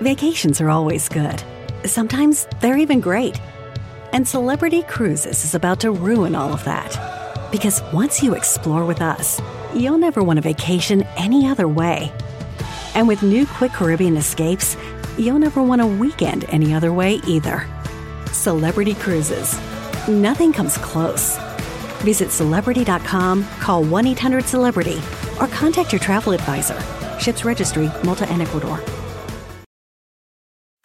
Vacations are always good. Sometimes they're even great. And Celebrity Cruises is about to ruin all of that. Because once you explore with us, you'll never want a vacation any other way. And with new Quick Caribbean escapes, you'll never want a weekend any other way either. Celebrity Cruises. Nothing comes close. Visit celebrity.com, call 1 800 Celebrity, or contact your travel advisor. Ships Registry, Malta and Ecuador.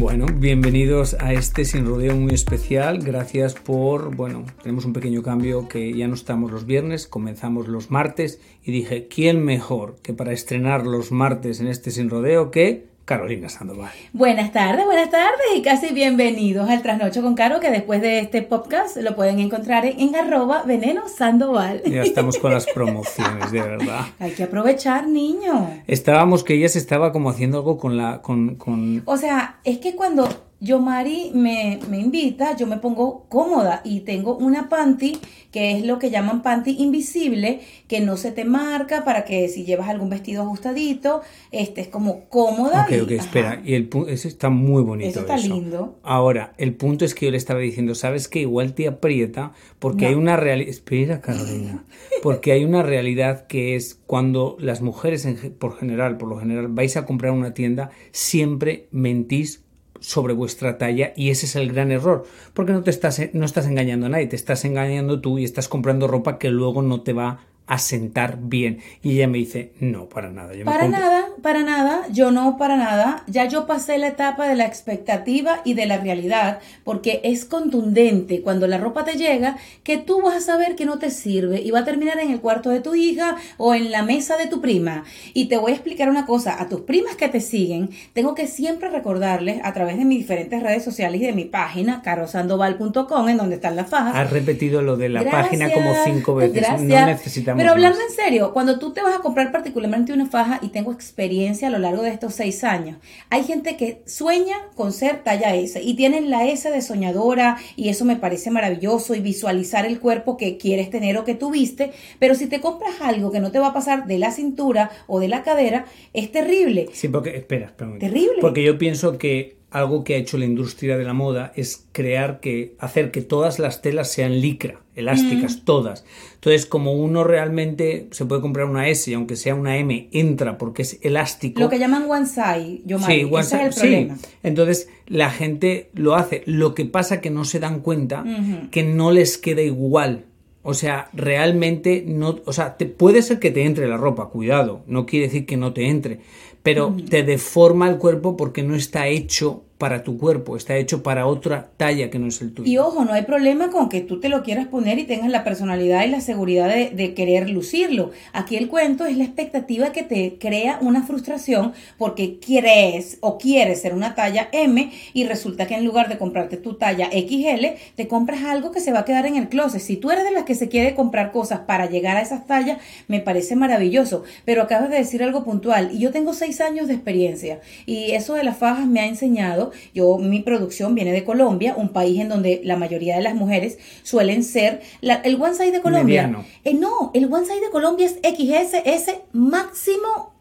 Bueno, bienvenidos a este sin rodeo muy especial. Gracias por, bueno, tenemos un pequeño cambio que ya no estamos los viernes, comenzamos los martes y dije, ¿quién mejor que para estrenar los martes en este sin rodeo que Carolina Sandoval. Buenas tardes, buenas tardes y casi bienvenidos al Trasnocho con Caro, que después de este podcast lo pueden encontrar en, arroba veneno Sandoval. Ya estamos con las promociones, de verdad. Hay que aprovechar, niño. Estábamos que ella se estaba como haciendo algo con la... Con, con... O sea, es que cuando yo Mari me, me, invita, yo me pongo cómoda y tengo una panty que es lo que llaman panty invisible, que no se te marca para que si llevas algún vestido ajustadito, estés como cómoda. Ok, ok, espera, y el eso está muy bonito. Eso está lindo. Ahora, el punto es que yo le estaba diciendo, ¿sabes que Igual te aprieta porque hay una realidad, espera Carolina, porque hay una realidad que es cuando las mujeres en, por general, por lo general, vais a comprar una tienda, siempre mentís sobre vuestra talla y ese es el gran error porque no te estás no estás engañando a nadie te estás engañando tú y estás comprando ropa que luego no te va a sentar bien. Y ella me dice, no, para nada. para nada, para nada, yo no, para nada. Ya yo pasé la etapa de la expectativa y de la realidad, porque es contundente cuando la ropa te llega que tú vas a saber que no te sirve y va a terminar en el cuarto de tu hija o en la mesa de tu prima. Y te voy a explicar una cosa, a tus primas que te siguen, tengo que siempre recordarles a través de mis diferentes redes sociales y de mi página, carosandoval.com, en donde están las fajas. Has repetido lo de la página como cinco veces. No necesitamos pero hablando en serio, cuando tú te vas a comprar particularmente una faja, y tengo experiencia a lo largo de estos seis años, hay gente que sueña con ser talla S y tienen la S de soñadora y eso me parece maravilloso y visualizar el cuerpo que quieres tener o que tuviste, pero si te compras algo que no te va a pasar de la cintura o de la cadera, es terrible. Sí, porque, espera, espera. Terrible. Porque yo pienso que algo que ha hecho la industria de la moda es crear que hacer que todas las telas sean licra, elásticas, mm. todas. Entonces, como uno realmente se puede comprar una S y aunque sea una M entra porque es elástico. Lo que llaman one size, yo sí, one size, es el problema. Entonces, la gente lo hace. Lo que pasa que no se dan cuenta que no les queda igual. O sea, realmente no, o sea, te, puede ser que te entre la ropa, cuidado, no quiere decir que no te entre, pero te deforma el cuerpo porque no está hecho para tu cuerpo, está hecho para otra talla que no es el tuyo. Y ojo, no hay problema con que tú te lo quieras poner y tengas la personalidad y la seguridad de, querer lucirlo. Aquí el cuento es la expectativa que te crea una frustración porque quieres o quieres ser una talla M y resulta que en lugar de comprarte tu talla XL, te compras algo que se va a quedar en el closet. Si tú eres de las que se quiere comprar cosas para llegar a esas tallas, me parece maravilloso. Pero acabas de decir algo puntual y yo tengo seis años de experiencia y eso de las fajas me ha enseñado yo, mi producción viene de Colombia, un país en donde la mayoría de las mujeres suelen ser el one size de Colombia. Eh, no, el one size de Colombia es XS, máximo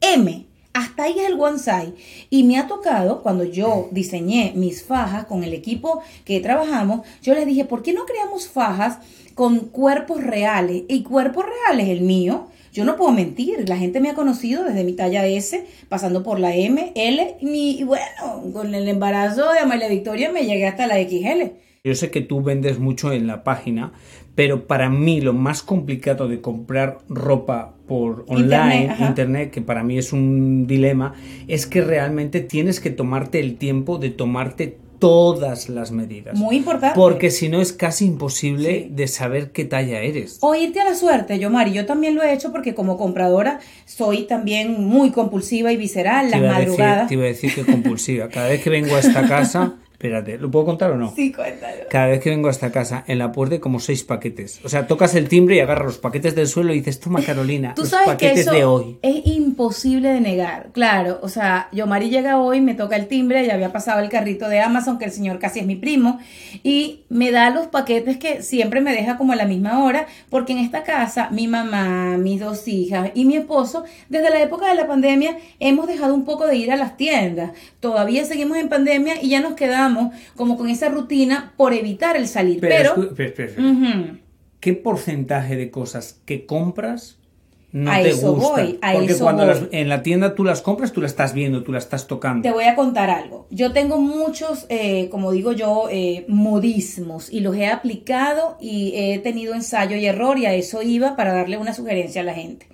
M. Hasta ahí es el one size. Y me ha tocado, cuando yo diseñé mis fajas con el equipo que trabajamos, yo les dije, ¿por qué no creamos fajas con cuerpos reales? Y cuerpos reales, el mío, yo no puedo mentir, la gente me ha conocido desde mi talla S, pasando por la M, L, y bueno, con el embarazo de Amalia Victoria me llegué hasta la XL. Yo sé que tú vendes mucho en la página, pero para mí lo más complicado de comprar ropa por online, internet, que para mí es un dilema, es que realmente tienes que tomarte el tiempo de tomarte todas las medidas. Muy importante. Porque si no es casi imposible de saber qué talla eres. O irte a la suerte, yo Mari, yo también lo he hecho porque como compradora soy también muy compulsiva y visceral, las Te decir- madrugadas. te iba a decir que compulsiva. Cada vez que vengo a esta casa, espérate, ¿lo puedo contar o no? Sí, cuéntalo. Cada vez que vengo a esta casa, en la puerta hay como seis paquetes. O sea, tocas el timbre y agarras los paquetes del suelo y dices, toma Carolina, Tú los sabes que paquetes eso de hoy. es imposible de negar. Claro, o sea, yo Mari llega hoy, me toca el timbre, ya había pasado el carrito de Amazon, que el señor casi es mi primo, y me da los paquetes que siempre me deja como a la misma hora, porque en esta casa mi mamá, mis dos hijas y mi esposo, desde la época de la pandemia, hemos dejado un poco de ir a las tiendas. Todavía seguimos en pandemia y ya nos quedamos como con esa rutina por evitar el salir. Pero. ¿qué porcentaje de cosas que compras no A te eso gustan? voy, a Porque eso cuando voy. las- en la tienda tú las compras, tú las estás viendo, tú las estás tocando. Te voy a contar algo. Yo tengo muchos, eh, como digo yo, eh, modismos y los he aplicado y he tenido ensayo y error y a eso iba para darle una sugerencia a la gente.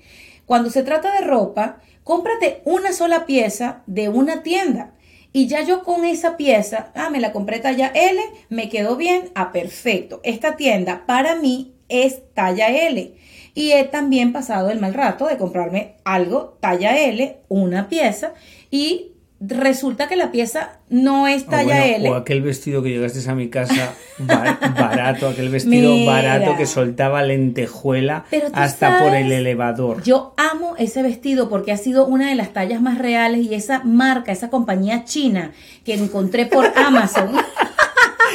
Cuando se trata de ropa, cómprate una sola pieza de una tienda. Y ya yo con esa pieza, ah, me la compré talla L, me quedó bien, ah, perfecto. Esta tienda para mí es talla L. Y he también pasado el mal rato de comprarme algo talla L, una pieza, y resulta que la pieza no es O talla bueno, L. O aquel vestido que llegaste a mi casa ba- barato, aquel vestido Mira. barato que soltaba lentejuela hasta por el elevador. Yo amo ese vestido porque ha sido una de las tallas más reales y esa marca, esa compañía china que encontré por Amazon.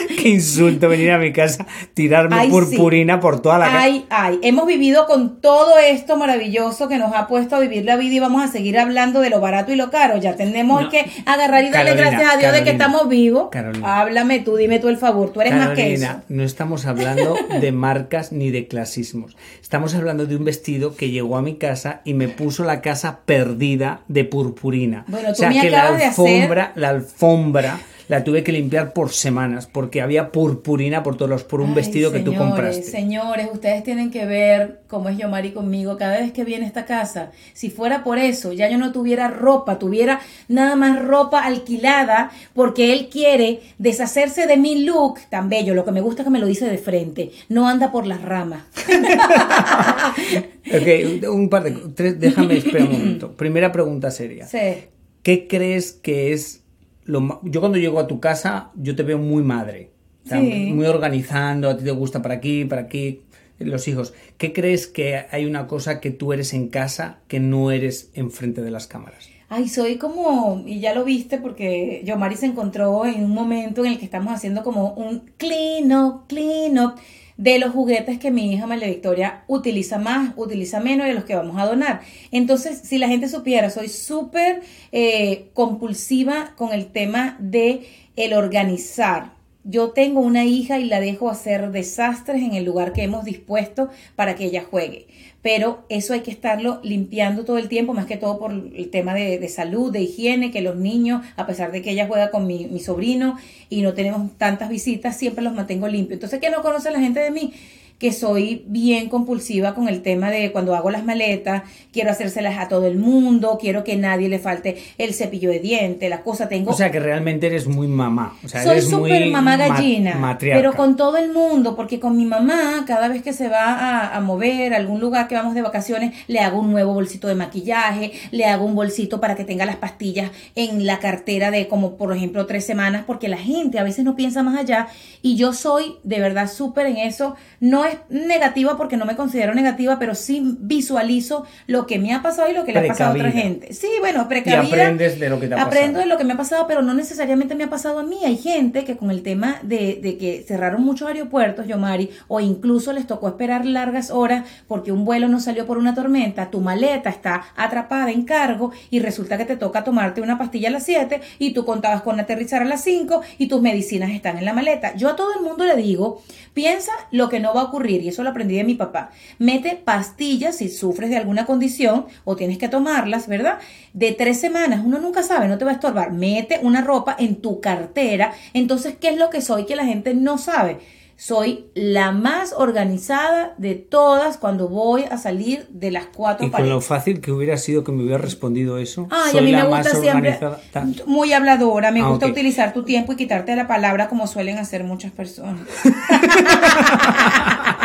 Qué insulto venir a mi casa, tirarme Ay, sí. purpurina por toda la casa. Ay, ay, hemos vivido con todo esto maravilloso que nos ha puesto a vivir la vida y vamos a seguir hablando de lo barato y lo caro. Ya tenemos No. que agarrar y darle Carolina, gracias a Dios de que estamos vivos. Carolina. Háblame tú, dime tú el favor, tú eres más que eso. Carolina, no estamos hablando de marcas ni de clasismos. Estamos hablando de un vestido que llegó a mi casa y me puso la casa perdida de purpurina. Bueno, tú o sea me que la acabas de hacer- alfombra, la alfombra la tuve que limpiar por semanas porque había purpurina por todos los por un Ay, vestido que tú compraste. Señores, ustedes tienen que ver cómo es Yomari conmigo cada vez que viene a esta casa. Si fuera por eso, ya yo no tuviera ropa, tuviera nada más ropa alquilada, porque él quiere deshacerse de mi look tan bello. Lo que me gusta es que me lo dice de frente, no anda por las ramas. Ok, un par de tres, déjame esperar un momento. Primera pregunta seria. Sí. ¿Qué crees que es lo yo cuando llego a tu casa yo te veo muy madre, O sea, Sí. muy organizando, a ti te gusta para aquí, para aquí los hijos. ¿Qué crees que hay una cosa que tú eres en casa que no eres enfrente de las cámaras? Ay, soy como, y ya lo viste porque Yomari se encontró en un momento en el que estamos haciendo como un clean up, clean up de los juguetes que mi hija María Victoria utiliza más, utiliza menos de los que vamos a donar. Entonces, si la gente supiera, soy súper eh, compulsiva con el tema de el organizar. Yo tengo una hija y la dejo hacer desastres en el lugar que hemos dispuesto para que ella juegue. Pero eso hay que estarlo limpiando todo el tiempo, más que todo por el tema de, de salud, de higiene, que los niños, a pesar de que ella juega con mi, mi sobrino y no tenemos tantas visitas, siempre los mantengo limpios. Entonces, ¿qué no conoce la gente de mí? Que soy bien compulsiva con el tema de cuando hago las maletas, quiero hacérselas a todo el mundo, quiero que nadie le falte el cepillo de diente, la cosa tengo O sea que realmente eres muy mamá. O sea, soy eres súper muy mamá ma- gallina, matriarca. pero con todo el mundo, porque con mi mamá, cada vez que se va a, a mover a algún lugar que vamos de vacaciones, le hago un nuevo bolsito de maquillaje, le hago un bolsito para que tenga las pastillas en la cartera de como por ejemplo tres semanas, porque la gente a veces no piensa más allá y yo soy de verdad súper en eso, no es negativa porque no me considero negativa, pero sí visualizo lo que me ha pasado y lo que le ha pasado a otra gente. Sí, bueno, Y precavida. aprendes de lo que te ha Aprendo pasado. de lo que me ha pasado, pero no necesariamente me ha pasado a mí. Hay gente que con el tema de, de que cerraron muchos aeropuertos, Yomari, o incluso les tocó esperar largas horas porque un vuelo no salió por una tormenta, tu maleta está atrapada en cargo y resulta que te toca tomarte una pastilla a las 7 y tú contabas con aterrizar a las 5 y tus medicinas están en la maleta. Yo a todo el mundo le digo, piensa lo que no va a ocurrir y eso lo aprendí de mi papá. Mete pastillas si sufres de alguna condición o tienes que tomarlas, ¿verdad? De tres semanas, uno nunca sabe, no te va a estorbar. Mete una ropa en tu cartera. Entonces, ¿qué es lo que soy que la gente no sabe? soy la más organizada de todas cuando voy a salir de las cuatro Y con lo fácil que hubiera sido que me hubiera respondido eso. Ay, soy a mí la me gusta más siempre, organizada. Ta- muy habladora, me Ah, gusta utilizar tu tiempo y quitarte la palabra como suelen hacer muchas personas.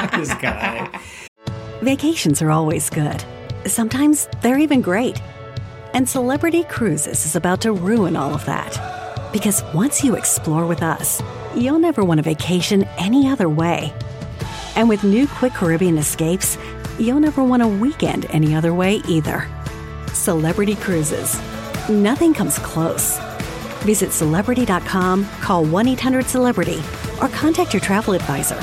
Descarada, ¿eh? Vacations are always good. Sometimes they're even great. And Celebrity Cruises is about to ruin all of that. Because once you explore with us, you'll never want a vacation any other way. And with new Quick Caribbean escapes, you'll never want a weekend any other way either. Celebrity Cruises. Nothing comes close. Visit celebrity.com, call 1 800 Celebrity, or contact your travel advisor.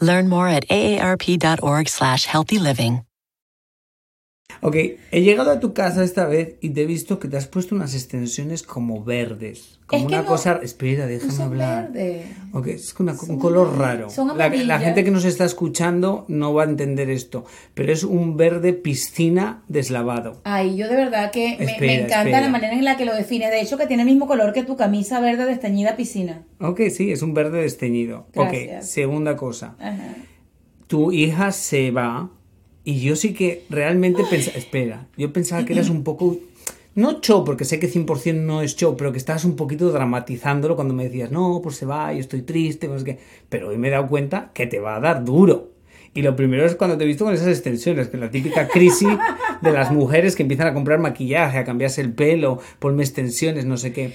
Learn more at aarp.org slash healthy living. Ok, he llegado a tu casa esta vez y te he visto que te has puesto unas extensiones como verdes. Como Es que una no- cosa. Espera, déjame son hablar. verdes. Ok, es una- un color raro. son la, la gente que nos está escuchando no va a entender esto, pero es un verde piscina deslavado. Ay, yo de verdad que me, encanta espera. la manera en la que lo defines. De hecho, que tiene el mismo color que tu camisa verde desteñida piscina. Ok, sí, es un verde desteñido. Ok, Gracias. segunda cosa. Ajá. tu hija se va y yo sí que realmente pensaba, espera, yo pensaba que eras un poco, no show, porque sé que 100% no es show, pero que estabas un poquito dramatizándolo cuando me decías, no, pues se va, yo estoy triste, pues que... pero hoy me he dado cuenta que te va a dar duro. Y lo primero es cuando te he visto con esas extensiones, que la típica crisis de las mujeres que empiezan a comprar maquillaje, a cambiarse el pelo, ponme extensiones, no sé qué.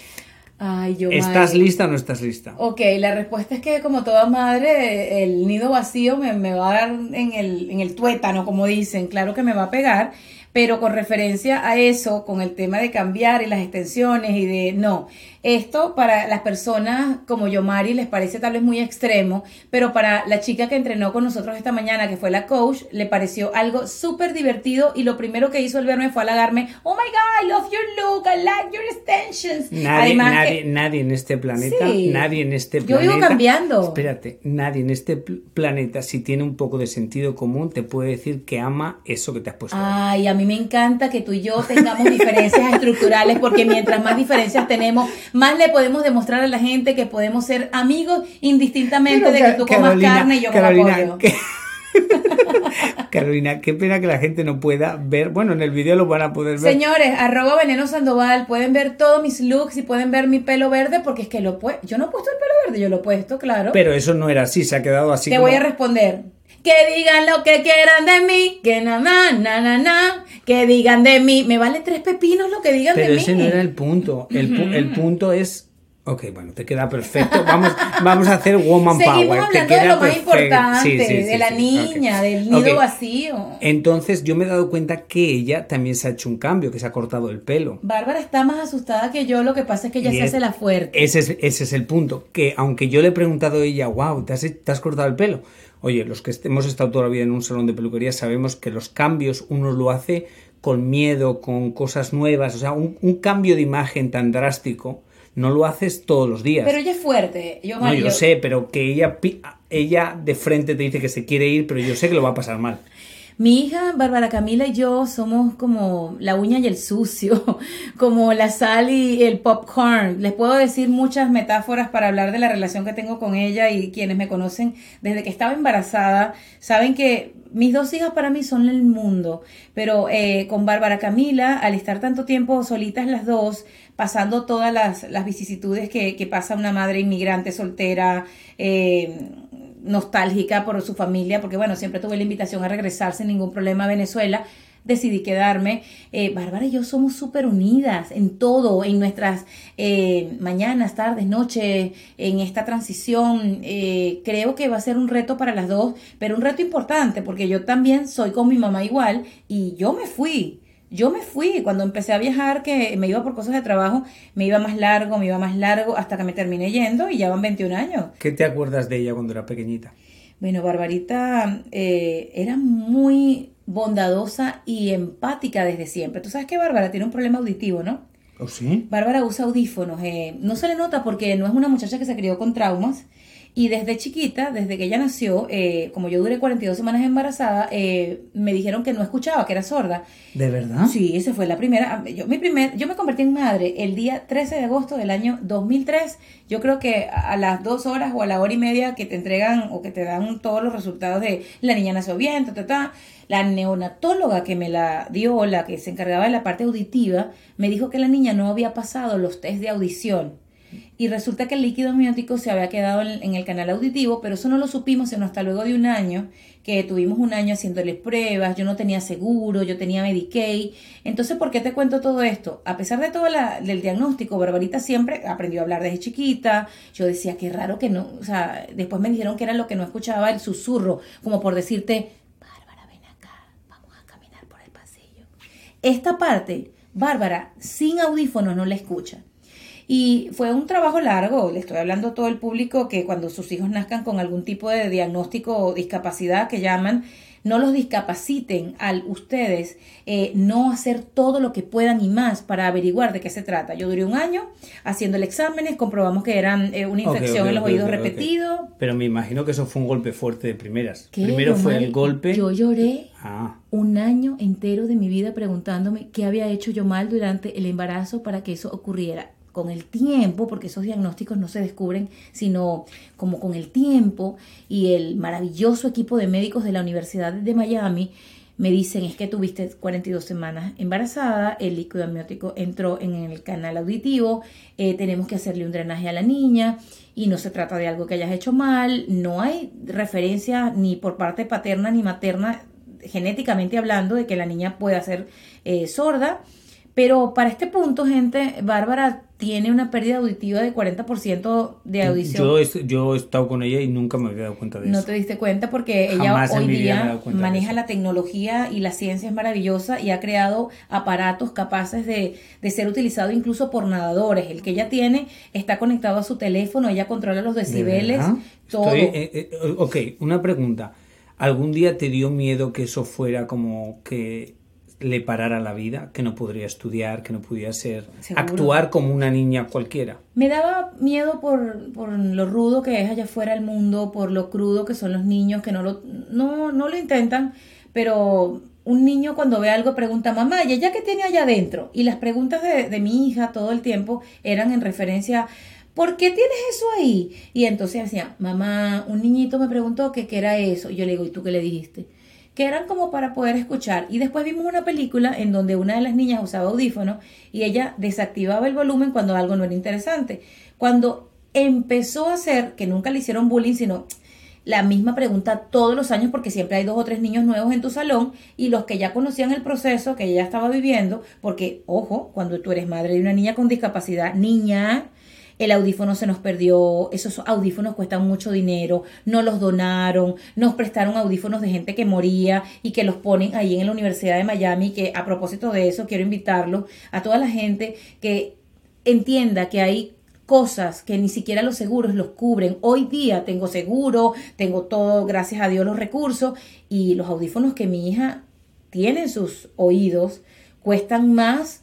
Ay, yo ¿Estás madre. lista o no estás lista? Ok, la respuesta es que como toda madre, el nido vacío me, me va a dar en el, en el tuétano, como dicen, claro que me va a pegar, pero con referencia a eso, con el tema de cambiar y las extensiones y de, no, esto para las personas como yo, Mari, les parece tal vez muy extremo, pero para la chica que entrenó con nosotros esta mañana, que fue la coach, le pareció algo súper divertido y lo primero que hizo el verme fue halagarme, oh my God, I love your look, I like your extensions. Nadie, Además nadie, que- nadie en este planeta, Sí. nadie en este Yo planeta. vivo cambiando. Espérate, nadie en este pl- planeta, si tiene un poco de sentido común, te puede decir que ama eso que te has puesto. Ay, a mí me encanta que tú y yo tengamos diferencias estructurales porque mientras más diferencias tenemos, más le podemos demostrar a la gente que podemos ser amigos indistintamente de que tú comas carne y yo coma pollo. qué- Carolina, qué pena que la gente no pueda ver. Bueno, en el vídeo lo van a poder ver. Señores, arroba veneno sandoval, pueden ver todos mis looks y pueden ver mi pelo verde porque es que lo he yo no he puesto el pelo verde, yo lo he puesto, claro. Pero eso no era así, se ha quedado así. Te como- voy a responder. Que digan lo que quieran de mí, que na na na na na, que digan de mí. Me vale tres pepinos lo que digan Pero de ese mí. no era el punto. El, pu- el punto es. Ok, bueno, te queda perfecto. Vamos, vamos a hacer woman Seguimos power. te hablando de queda lo más importante, Sí, sí, de la niña, del nido vacío. Entonces yo me he dado cuenta que ella también se ha hecho un cambio, que se ha cortado el pelo. Bárbara está más asustada que yo, lo que pasa es que ella Y se es- hace la fuerte. Ese es, ese es el punto. Que aunque yo le he preguntado a ella, wow, ¿te has, te has cortado el pelo? Oye, los que hemos estado toda la vida en un salón de peluquería sabemos que los cambios uno lo hace con miedo, con cosas nuevas. O sea, un, un cambio de imagen tan drástico no lo haces todos los días. Pero ella es fuerte. Yo, no, yo yo- sé, pero que ella, pi- ella de frente te dice que se quiere ir, pero yo sé que lo va a pasar mal. Mi hija, Bárbara Camila y yo somos como la uña y el sucio, como la sal y el popcorn. Les puedo decir muchas metáforas para hablar de la relación que tengo con ella y quienes me conocen desde que estaba embarazada saben que mis dos hijas para mí son el mundo, pero eh, con Bárbara Camila, al estar tanto tiempo solitas las dos, pasando todas las, las vicisitudes que, que pasa una madre inmigrante soltera, eh, nostálgica por su familia, porque bueno, siempre tuve la invitación a regresar sin ningún problema a Venezuela, decidí quedarme. Eh, Bárbara y yo somos súper unidas en todo, en nuestras eh, mañanas, tardes, noches, en esta transición. Eh, creo que va a ser un reto para las dos, pero un reto importante, porque yo también soy con mi mamá igual y yo me fui. Yo me fui cuando empecé a viajar, que me iba por cosas de trabajo, me iba más largo, me iba más largo, hasta que me terminé yendo y ya van 21 años. ¿Qué te acuerdas de ella cuando era pequeñita? Bueno, Barbarita eh, era muy bondadosa y empática desde siempre. Tú sabes que Bárbara tiene un problema auditivo, ¿no? ¿Oh, sí? Bárbara usa audífonos. eh, no se le nota porque no es una muchacha que se crió con traumas. Y desde chiquita, desde que ella nació, eh, como yo duré 42 semanas embarazada, eh, me dijeron que no escuchaba, que era sorda. ¿De verdad? Sí, esa fue la primera. Yo, mi primer, yo me convertí en madre el día 13 de agosto del año 2003. Yo creo que a las dos horas o a la hora y media que te entregan o que te dan todos los resultados de la niña nació bien, ta, ta, ta, la neonatóloga que me la dio, la que se encargaba de la parte auditiva, me dijo que la niña no había pasado los test de audición. Y resulta que el líquido amniótico se había quedado en, el canal auditivo, pero eso no lo supimos sino hasta luego de un año, que tuvimos un año haciéndoles pruebas, yo no tenía seguro, yo tenía Medicaid. Entonces, ¿por qué te cuento todo esto? A pesar de todo la, del diagnóstico, Barbarita siempre aprendió a hablar desde chiquita. Yo decía, qué raro que no, o sea, después me dijeron que era lo que no escuchaba, el susurro, como por decirte, Bárbara, ven acá, vamos a caminar por el pasillo. Esta parte, Bárbara, sin audífonos no la escucha. Y fue un trabajo largo, le estoy hablando a todo el público que cuando sus hijos nazcan con algún tipo de diagnóstico o discapacidad que llaman, no los discapaciten al ustedes eh, no hacer todo lo que puedan y más para averiguar de qué se trata. Yo duré un año haciéndole exámenes, comprobamos que eran eh, una infección ok, en los oídos repetido. Pero me imagino que eso fue un golpe fuerte de primeras. ¿Qué, Primero fue el golpe. Yo lloré Ah, un año entero de mi vida preguntándome qué había hecho yo mal durante el embarazo para que eso ocurriera. Con el tiempo, porque esos diagnósticos no se descubren, sino como con el tiempo y el maravilloso equipo de médicos de la Universidad de Miami me dicen es que tuviste 42 semanas embarazada, el líquido amniótico entró en el canal auditivo, eh, tenemos que hacerle un drenaje a la niña y no se trata de algo que hayas hecho mal, no hay referencia ni por parte paterna ni materna genéticamente hablando de que la niña pueda ser eh, sorda, pero para este punto, gente, Bárbara tiene una pérdida auditiva de 40% de audición. yo, he- yo he estado con ella y nunca me había dado cuenta de No eso. te diste cuenta porque ella Jamás en hoy día maneja la tecnología y la ciencia es maravillosa y ha creado aparatos capaces de, de ser utilizados incluso por nadadores. El que ella tiene está conectado a su teléfono, ella controla los ¿De decibeles, todo. Estoy- eh, eh, ok, una pregunta. ¿Algún día te dio miedo que eso fuera como que le parara la vida? Que no podría estudiar, que no pudiera ser... Seguro. Actuar como una niña cualquiera. Me daba miedo por, por lo rudo que es allá afuera el mundo, por lo crudo que son los niños, que no lo, no, no lo intentan, pero un niño cuando ve algo pregunta, mamá, ¿y ella qué tiene allá adentro? Y las preguntas de, de mi hija todo el tiempo eran en referencia, ¿por qué tienes eso ahí? Y entonces decía, mamá, un niñito me preguntó que qué era eso. Y yo le digo, ¿y tú qué le dijiste? Que eran como para poder escuchar. Y después vimos una película en donde una de las niñas usaba audífonos y ella desactivaba el volumen cuando algo no era interesante. Cuando empezó a hacer, que nunca le hicieron bullying, sino la misma pregunta todos los años porque siempre hay dos o tres niños nuevos en tu salón y los que ya conocían el proceso que ella estaba viviendo, porque, ojo, cuando tú eres madre de una niña con discapacidad, niña, el audífono se nos perdió, esos audífonos cuestan mucho dinero, no los donaron, nos prestaron audífonos de gente que moría y que los ponen ahí en la Universidad de Miami, que a propósito de eso quiero invitarlos a toda la gente que entienda que hay cosas que ni siquiera los seguros los cubren. Hoy día tengo seguro, tengo todo, gracias a Dios, los recursos y los audífonos que mi hija tiene en sus oídos cuestan más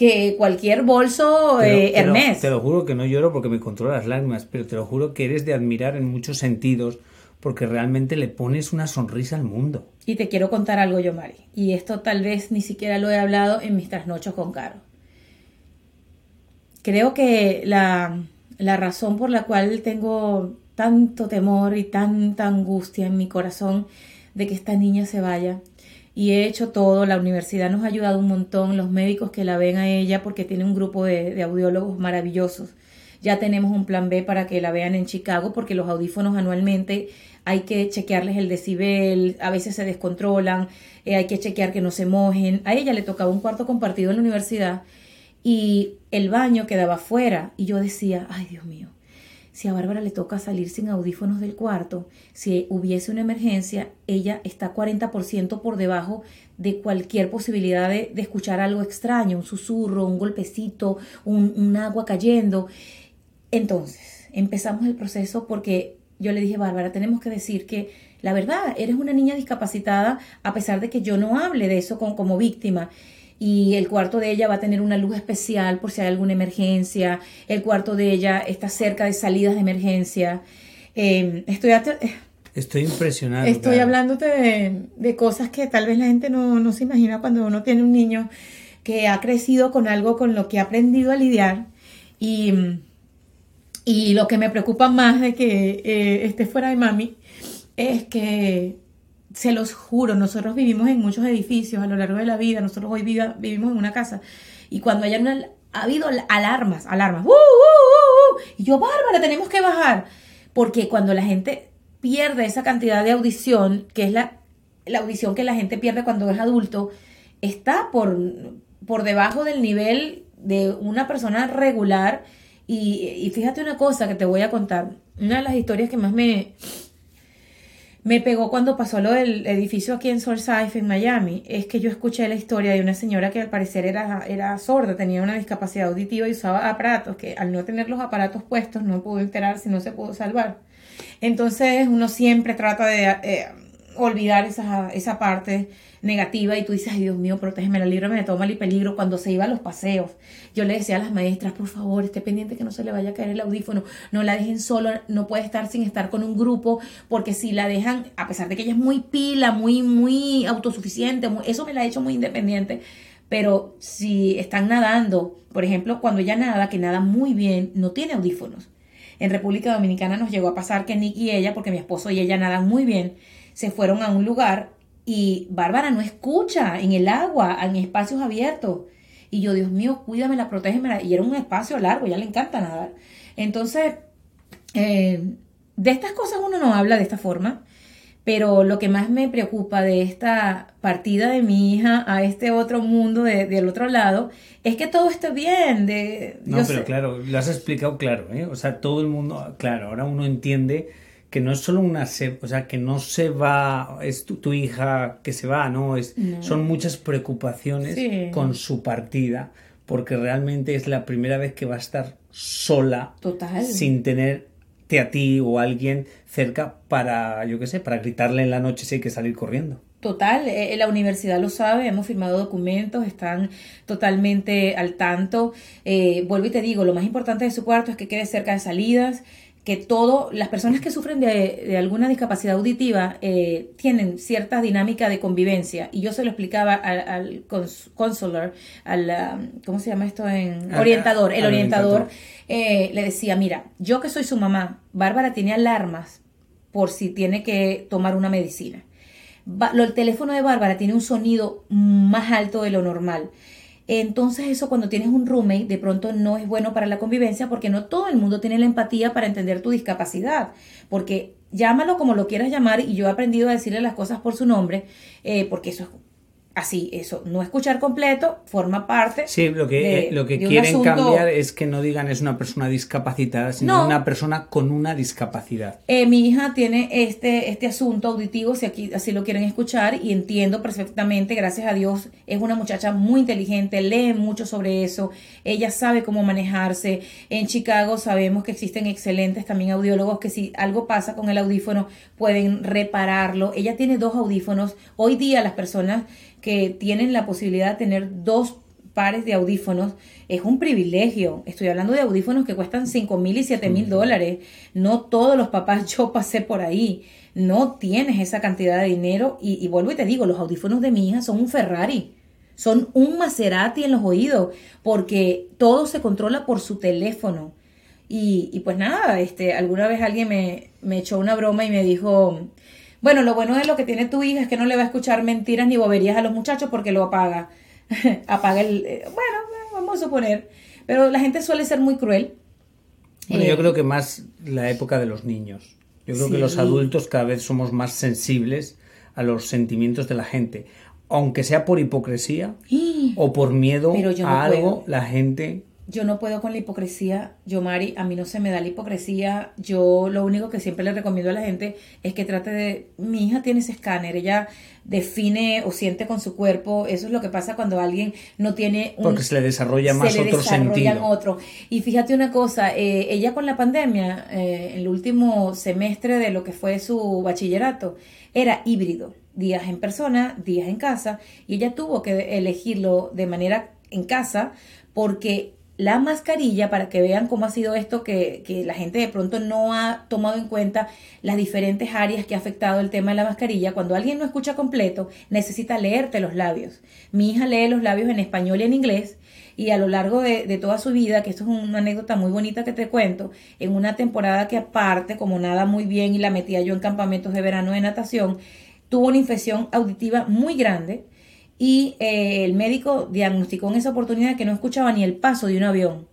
que cualquier bolso Te lo- eh, te lo- Hermes. Te lo juro que no lloro porque me controla las lágrimas, pero te lo juro que eres de admirar en muchos sentidos porque realmente le pones una sonrisa al mundo. Y te quiero contar algo, yo, Mari. Y esto tal vez ni siquiera lo he hablado en mis trasnochos con Caro. Creo que la, la razón por la cual tengo tanto temor y tanta angustia en mi corazón de que esta niña se vaya. Y he hecho todo, la universidad nos ha ayudado un montón, los médicos que la ven a ella, porque tiene un grupo de, de audiólogos maravillosos. Ya tenemos un plan B para que la vean en Chicago, porque los audífonos anualmente hay que chequearles el decibel, a veces se descontrolan, eh, hay que chequear que no se mojen. A ella le tocaba un cuarto compartido en la universidad y el baño quedaba afuera. Y yo decía, ay Dios mío, si a Bárbara le toca salir sin audífonos del cuarto, si hubiese una emergencia, ella está 40% por debajo de cualquier posibilidad de, escuchar algo extraño, un susurro, un golpecito, un, agua cayendo. Entonces, empezamos el proceso porque yo le dije, Bárbara, tenemos que decir que la verdad, eres una niña discapacitada a pesar de que yo no hable de eso como víctima y el cuarto de ella va a tener una luz especial por si hay alguna emergencia, el cuarto de ella está cerca de salidas de emergencia. Em, estoy, estoy impresionado. Estoy hablándote de, cosas que tal vez la gente no, no se imagina cuando uno tiene un niño que ha crecido con algo con lo que ha aprendido a lidiar y, y lo que me preocupa más de que eh, esté fuera de mami es que se los juro, nosotros vivimos en muchos edificios a lo largo de la vida, nosotros hoy vivimos en una casa y cuando hay una, ha habido alarmas, alarmas, ¡uh, uh, uh, y yo, Bárbara, tenemos que bajar, porque cuando la gente pierde esa cantidad de audición, que es la, la audición que la gente pierde cuando es adulto, está por, por debajo del nivel de una persona regular y fíjate una cosa que te voy a contar, una de las historias que más me me pegó cuando pasó lo del edificio aquí en Forsyth, en Miami, es que yo escuché la historia de una señora que al parecer era, era sorda, tenía una discapacidad auditiva y usaba aparatos, que al no tener los aparatos puestos no pudo enterar si no se pudo salvar. Entonces uno siempre trata de eh, olvidar esa, esa parte negativa y tú dices, ay Dios mío, protégeme, la líbrame de todo mal y peligro cuando se iba a los paseos. Yo le decía a las maestras, por favor, esté pendiente que no se le vaya a caer el audífono, no la dejen solo, no puede estar sin estar con un grupo, porque si la dejan, a pesar de que ella es muy pila, muy, muy autosuficiente, eso me la ha hecho muy independiente, pero si están nadando, por ejemplo, cuando ella nada, que nada muy bien, no tiene audífonos. En República Dominicana nos llegó a pasar que Nick y ella, porque mi esposo y ella nadan muy bien, se fueron a un lugar y Bárbara no escucha en el agua, en espacios abiertos. Y yo, Dios mío, cuídamela, protégeme. Y era un espacio largo, ya le encanta nadar. Entonces, eh, de estas cosas uno no habla de esta forma, pero lo que más me preocupa de esta partida de mi hija a este otro mundo del otro lado es que todo esté bien. De, no, pero claro, lo has explicado claro, ¿eh? O sea, todo el mundo, claro, ahora uno entiende que no es solo una se, o sea que no se va es tu, hija que se va no es son muchas preocupaciones con su partida porque realmente es la primera vez que va a estar sola Total. sin tenerte a ti o a alguien cerca para yo qué sé para gritarle en la noche si hay que salir corriendo Total, eh, la universidad lo sabe, hemos firmado documentos, están totalmente al tanto. Eh, vuelvo y te digo, lo más importante de su cuarto es que quede cerca de salidas, que todo, las personas que sufren de, alguna discapacidad auditiva eh, tienen cierta dinámica de convivencia. Y yo se lo explicaba al, consular, al, um, ¿cómo se llama esto? en Orientador. El orientador eh, le decía, mira, yo que soy su mamá, Bárbara tiene alarmas por si tiene que tomar una medicina. el teléfono de Bárbara tiene un sonido más alto de lo normal. Entonces eso cuando tienes un roommate de pronto no es bueno para la convivencia porque no todo el mundo tiene la empatía para entender tu discapacidad. Porque llámalo como lo quieras llamar y yo he aprendido a decirle las cosas por su nombre eh, porque eso es así, eso, no escuchar completo forma parte. Sí, lo que, eh, lo que quieren cambiar es que no digan es una persona discapacitada, sino una persona con una discapacidad. Eh, mi hija tiene este, este asunto auditivo, si aquí así lo quieren escuchar, y entiendo perfectamente, gracias a Dios, es una muchacha muy inteligente, lee mucho sobre eso, ella sabe cómo manejarse. En Chicago sabemos que existen excelentes también audiólogos que si algo pasa con el audífono pueden repararlo. Ella tiene dos audífonos. Hoy día las personas que tienen la posibilidad de tener dos pares de audífonos es un privilegio. Estoy hablando de audífonos que cuestan 5 mil y 7 mil dólares. No todos los papás, yo pasé por ahí. No tienes esa cantidad de dinero. Y, vuelvo y te digo, los audífonos de mi hija son un Ferrari. Son un Maserati en los oídos. Porque todo se controla por su teléfono. Y, y pues nada, este, alguna vez alguien me, me echó una broma y me dijo, bueno, lo bueno de lo que tiene tu hija es que no le va a escuchar mentiras ni boberías a los muchachos porque lo apaga. apaga el... Eh, bueno, vamos a suponer. Pero la gente suele ser muy cruel. Bueno, yo eh, creo que más la época de los niños. Yo creo que los adultos cada vez somos más sensibles a los sentimientos de la gente. Aunque sea por hipocresía o por miedo a algo, la gente yo no puedo con la hipocresía, yo Mari, a mí no se me da la hipocresía, yo lo único que siempre le recomiendo a la gente es que trate de, mi hija tiene ese escáner, ella define o siente con su cuerpo, eso es lo que pasa cuando alguien no tiene un... Porque se le desarrolla más se le otro sentido. otro. Y fíjate una cosa, eh, ella con la pandemia, eh, el último semestre de lo que fue su bachillerato, era híbrido, días en persona, días en casa, y ella tuvo que elegirlo de manera en casa porque la mascarilla para que vean cómo ha sido esto que, que, la gente de pronto no ha tomado en cuenta las diferentes áreas que ha afectado el tema de la mascarilla. Cuando alguien no escucha completo, necesita leerte los labios. Mi hija lee los labios en español y en inglés y a lo largo de, de toda su vida, que esto es una anécdota muy bonita que te cuento, en una temporada que aparte, como nada muy bien y la metía yo en campamentos de verano de natación, tuvo una infección auditiva muy grande y eh, el médico diagnosticó en esa oportunidad que no escuchaba ni el paso de un avión.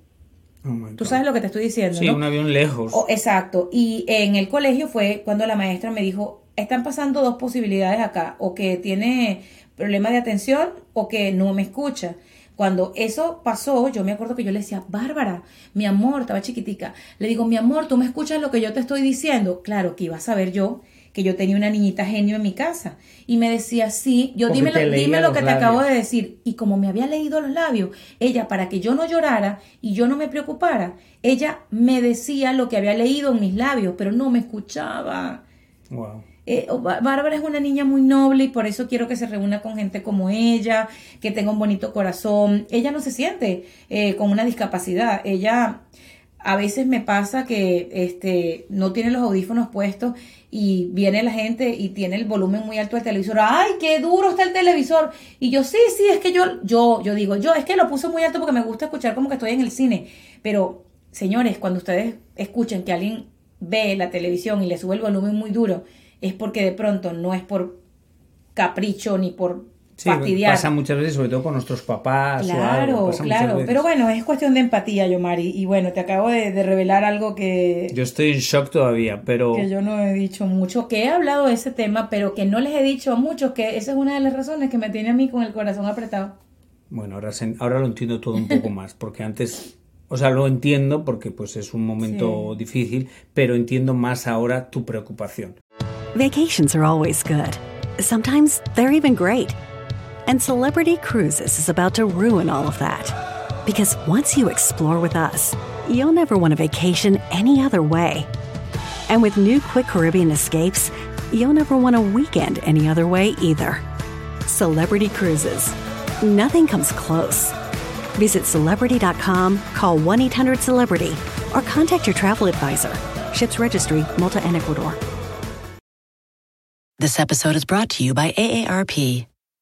Oh Tú sabes lo que te estoy diciendo. Sí, un avión lejos. exacto. Y en el colegio fue cuando la maestra me dijo, están pasando dos posibilidades acá, o que tiene problemas de atención o que no me escucha. Cuando eso pasó, yo me acuerdo que yo le decía, Bárbara, mi amor, estaba chiquitica, le digo, mi amor, ¿tú me escuchas lo que yo te estoy diciendo? Claro, que iba a saber yo que yo tenía una niñita genio en mi casa. Y me decía, sí, yo dime, lo, dime lo que te acabo de decir. Y como me había leído los labios, ella, para que yo no llorara y yo no me preocupara, ella me decía lo que había leído en mis labios, pero no me escuchaba. Wow. Eh, Bárbara es una niña muy noble y por eso quiero que se reúna con gente como ella, que tenga un bonito corazón. Ella no se siente eh, con una discapacidad. Ella a veces me pasa que este no tiene los audífonos puestos y viene la gente y tiene el volumen muy alto del televisor. ¡Ay, qué duro está el televisor! Y yo, sí, sí, es que yo, yo, yo digo, yo es que lo puse muy alto porque me gusta escuchar como que estoy en el cine. Pero, señores, cuando ustedes escuchen que alguien ve la televisión y le sube el volumen muy duro, es porque de pronto no es por capricho ni por Sí, pasa muchas veces, sobre todo con nuestros papás. Claro, o algo, claro. Pero bueno, es cuestión de empatía, Yomari. Y bueno, te acabo de, revelar algo que. Yo estoy en shock todavía, pero. Que yo no he dicho mucho, que he hablado de ese tema, pero que no les he dicho a muchos que esa es una de las razones que me tiene a mí con el corazón apretado. Bueno, ahora, ahora lo entiendo todo un poco más, porque antes. O sea, lo entiendo porque pues es un momento difícil, pero entiendo más ahora tu preocupación. Vacations are always good. Sometimes they're even great. And Celebrity Cruises is about to ruin all of that. Because once you explore with us, you'll never want a vacation any other way. And with new Quick Caribbean escapes, you'll never want a weekend any other way either. Celebrity Cruises. Nothing comes close. Visit celebrity.com, call 1 800 Celebrity, or contact your travel advisor. Ships Registry, Malta and Ecuador. This episode is brought to you by AARP.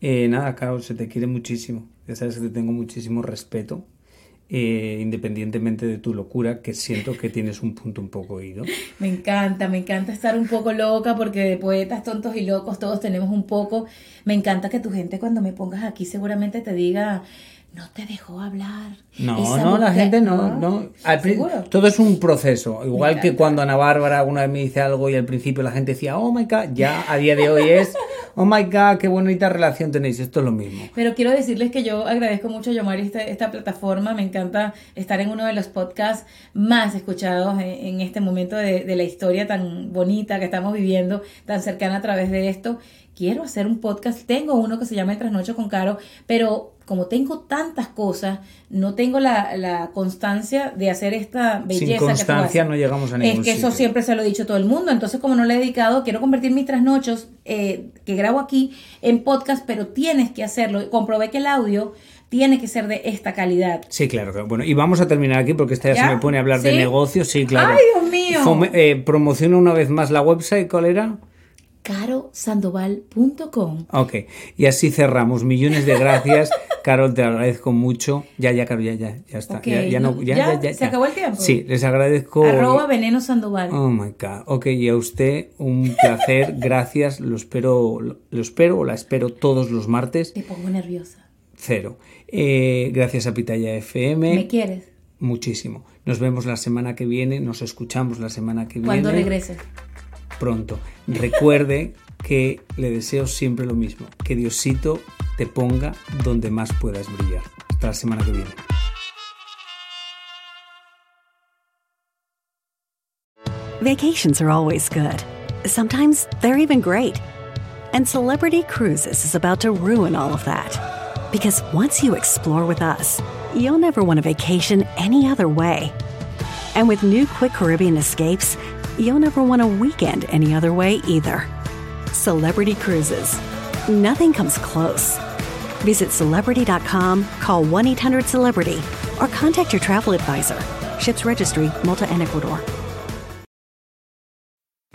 Eh, nada, Carol, se te quiere muchísimo. Ya sabes que te tengo muchísimo respeto. Eh, independientemente de tu locura, que siento que tienes un punto un poco oído. Me encanta, me encanta estar un poco loca porque de poetas tontos y locos todos tenemos un poco. Me encanta que tu gente cuando me pongas aquí seguramente te diga, no te dejó hablar. No, no, la gente no, no. todo es un proceso. Igual que cuando Ana Bárbara una vez me dice algo y al principio la gente decía, oh my god, ya a día de hoy es, oh my god, qué bonita relación tenéis. Esto es lo mismo. Pero quiero decirles que yo agradezco mucho a Yomari esta, esta plataforma. Me encanta estar en uno de los podcasts más escuchados en, este momento de, de la historia tan bonita que estamos viviendo, tan cercana a través de esto quiero hacer un podcast. Tengo uno que se llama El Trasnocho con Caro, pero como tengo tantas cosas, no tengo la, constancia de hacer esta belleza. Sin constancia no llegamos a ningún Es que eso siempre se lo he dicho todo el mundo. Entonces, como no le he dedicado, quiero convertir mis trasnochos eh, que grabo aquí en podcast, pero tienes que hacerlo. Comprobé que el audio tiene que ser de esta calidad. Sí, claro. Bueno, y vamos a terminar aquí porque esta ya, se me pone a hablar de negocios. Sí, claro. ¡Ay, Dios mío! Eh, promociona una vez más la website, ¿cuál era? carosandoval.com. Ok, y así cerramos. Millones de gracias. Carol, te agradezco mucho. Ya, ya, Carol, ya, ya, ya está. Ok, ya, ya no, ya, ¿ya? ya, ya, ¿Se acabó el tiempo? Sí, les agradezco. Arroba Veneno Sandoval. Oh my God. Ok, y a usted un placer, gracias. Lo espero, lo, espero o la espero todos los martes. Te pongo nerviosa. Cero. Eh, gracias a Pitaya FM. ¿Me quieres? Muchísimo. Nos vemos la semana que viene, nos escuchamos la semana que viene. Cuando regreses. Pronto. Recuerde que le deseo siempre lo mismo. Que Diosito te ponga donde más puedas brillar. Hasta la semana que viene. Vacations are always good. Sometimes they're even great. And Celebrity Cruises is about to ruin all of that. Because once you explore with us, you'll never want a vacation any other way. And with new Quick Caribbean escapes, you'll never want a weekend any other way either. Celebrity Cruises. Nothing comes close. Visit celebrity.com, call 1 800 Celebrity, or contact your travel advisor. Ships Registry, Malta and Ecuador.